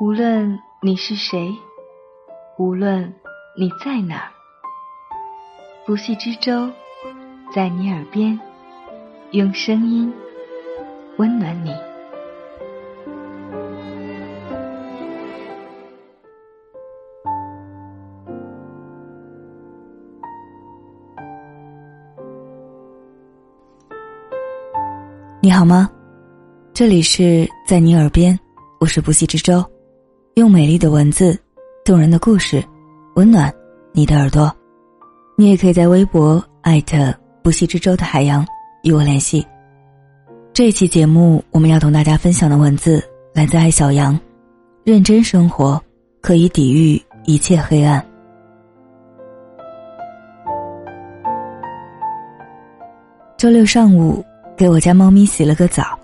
无论你是谁，无论你在哪儿，不系之舟在你耳边，用声音温暖你。你好吗？这里是在你耳边，我是不系之舟，用美丽的文字、动人的故事，温暖你的耳朵。你也可以在微博艾特不息之舟的海洋与我联系。这期节目我们要同大家分享的文字来自爱小羊，认真生活可以抵御一切黑暗。周六上午。给我家猫咪洗了个澡，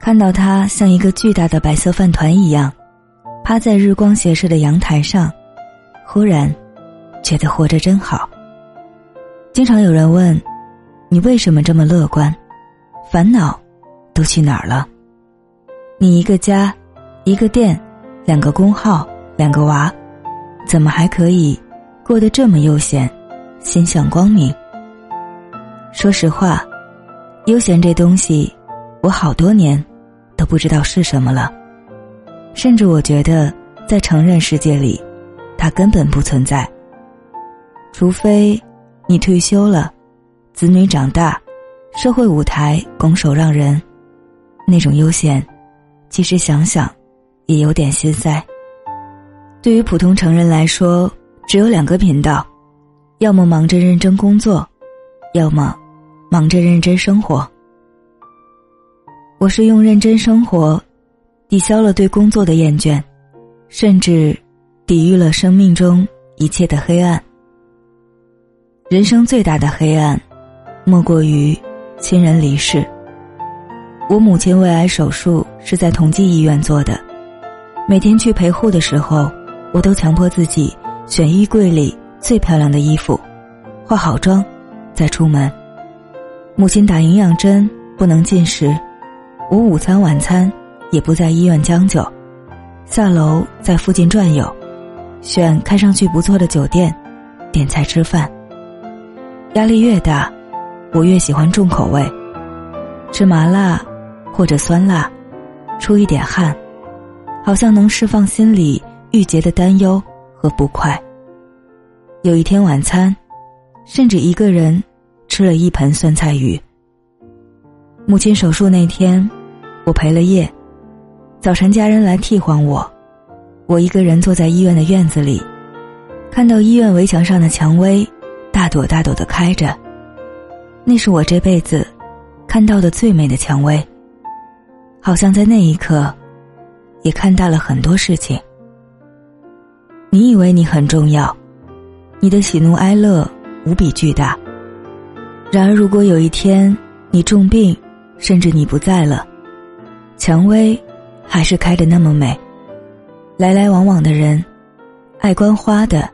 看到它像一个巨大的白色饭团一样，趴在日光斜射的阳台上，忽然觉得活着真好。经常有人问，你为什么这么乐观？烦恼都去哪儿了？你一个家，一个店，两个工号，两个娃，怎么还可以过得这么悠闲，心向光明？说实话。悠闲这东西，我好多年都不知道是什么了，甚至我觉得在成人世界里，它根本不存在。除非你退休了，子女长大，社会舞台拱手让人，那种悠闲，其实想想也有点心塞。对于普通成人来说，只有两个频道，要么忙着认真工作，要么。忙着认真生活，我是用认真生活抵消了对工作的厌倦，甚至抵御了生命中一切的黑暗。人生最大的黑暗，莫过于亲人离世。我母亲胃癌手术是在同济医院做的，每天去陪护的时候，我都强迫自己选衣柜里最漂亮的衣服，化好妆，再出门。母亲打营养针不能进食，我午餐晚餐也不在医院将就，下楼在附近转悠，选看上去不错的酒店，点菜吃饭。压力越大，我越喜欢重口味，吃麻辣或者酸辣，出一点汗，好像能释放心里郁结的担忧和不快。有一天晚餐，甚至一个人。吃了一盆酸菜鱼。母亲手术那天，我陪了夜。早晨家人来替换我，我一个人坐在医院的院子里，看到医院围墙上的蔷薇，大朵大朵的开着。那是我这辈子看到的最美的蔷薇。好像在那一刻，也看到了很多事情。你以为你很重要，你的喜怒哀乐无比巨大。然而，如果有一天你重病，甚至你不在了，蔷薇还是开得那么美。来来往往的人，爱观花的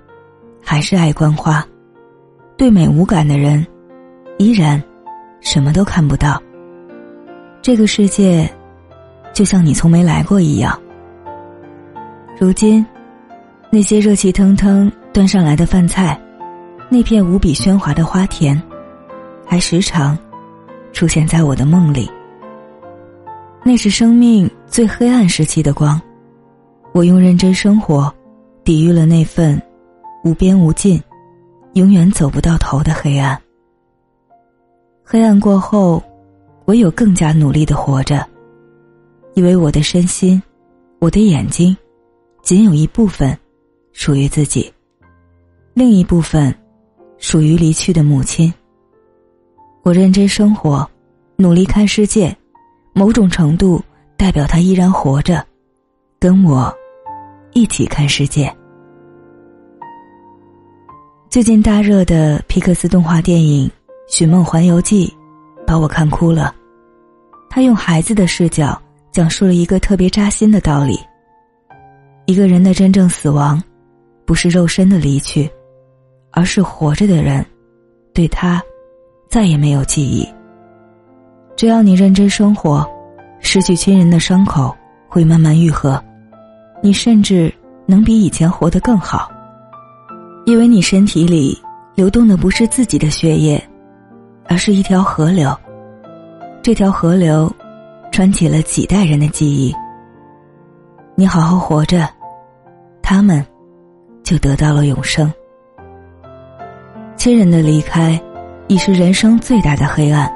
还是爱观花，对美无感的人，依然什么都看不到。这个世界就像你从没来过一样。如今，那些热气腾腾端上来的饭菜，那片无比喧哗的花田。还时常出现在我的梦里。那是生命最黑暗时期的光，我用认真生活，抵御了那份无边无尽、永远走不到头的黑暗。黑暗过后，唯有更加努力的活着，因为我的身心，我的眼睛，仅有一部分属于自己，另一部分属于离去的母亲。我认真生活，努力看世界，某种程度代表他依然活着，跟我一起看世界。最近大热的皮克斯动画电影《寻梦环游记》，把我看哭了。他用孩子的视角讲述了一个特别扎心的道理：一个人的真正死亡，不是肉身的离去，而是活着的人对他。再也没有记忆。只要你认真生活，失去亲人的伤口会慢慢愈合。你甚至能比以前活得更好，因为你身体里流动的不是自己的血液，而是一条河流。这条河流穿起了几代人的记忆。你好好活着，他们就得到了永生。亲人的离开，已是人生最大的黑暗，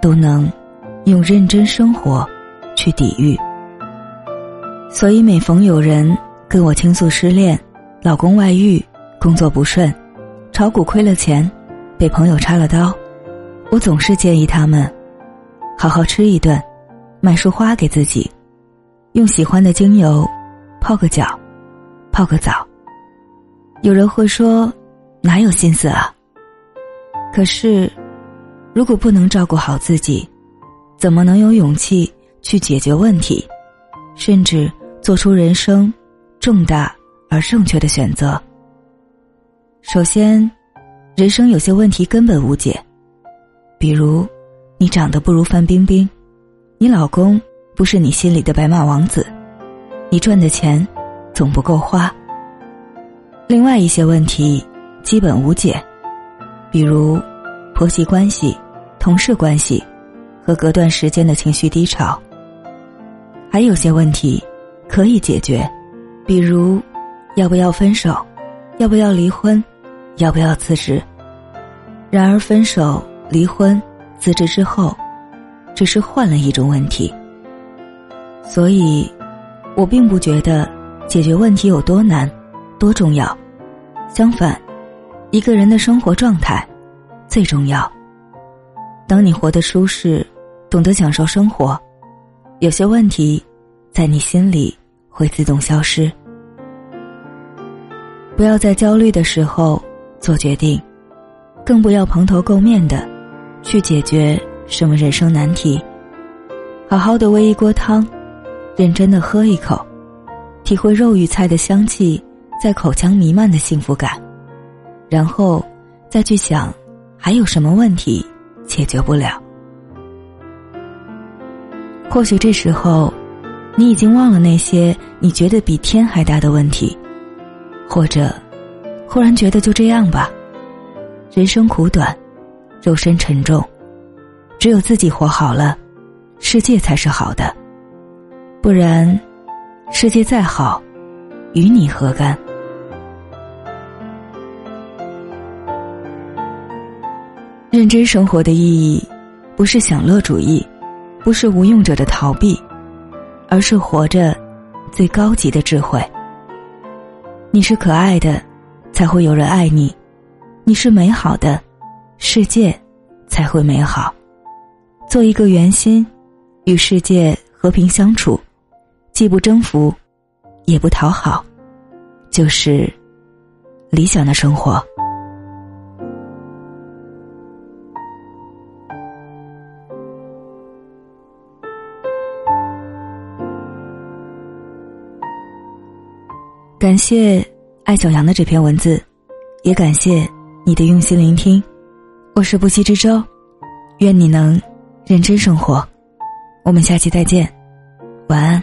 都能用认真生活去抵御。所以每逢有人跟我倾诉失恋、老公外遇、工作不顺、炒股亏了钱、被朋友插了刀，我总是建议他们。好好吃一顿，买束花给自己，用喜欢的精油泡个脚，泡个澡。有人会说，哪有心思啊？可是，如果不能照顾好自己，怎么能有勇气去解决问题，甚至做出人生重大而正确的选择？首先，人生有些问题根本无解，比如。你长得不如范冰冰，你老公不是你心里的白马王子，你赚的钱总不够花。另外一些问题基本无解，比如婆媳关系、同事关系和隔段时间的情绪低潮。还有些问题可以解决，比如要不要分手，要不要离婚，要不要辞职。然而分手、离婚。辞职之后，只是换了一种问题。所以，我并不觉得解决问题有多难、多重要。相反，一个人的生活状态最重要。当你活得舒适，懂得享受生活，有些问题在你心里会自动消失。不要在焦虑的时候做决定，更不要蓬头垢面的。去解决什么人生难题？好好的煨一锅汤，认真的喝一口，体会肉与菜的香气在口腔弥漫的幸福感，然后再去想还有什么问题解决不了。或许这时候，你已经忘了那些你觉得比天还大的问题，或者忽然觉得就这样吧，人生苦短。肉身沉重，只有自己活好了，世界才是好的。不然，世界再好，与你何干？认真生活的意义，不是享乐主义，不是无用者的逃避，而是活着最高级的智慧。你是可爱的，才会有人爱你；你是美好的。世界才会美好。做一个圆心，与世界和平相处，既不征服，也不讨好，就是理想的生活。感谢艾小阳的这篇文字，也感谢你的用心聆听。我是不息之舟，愿你能认真生活。我们下期再见，晚安。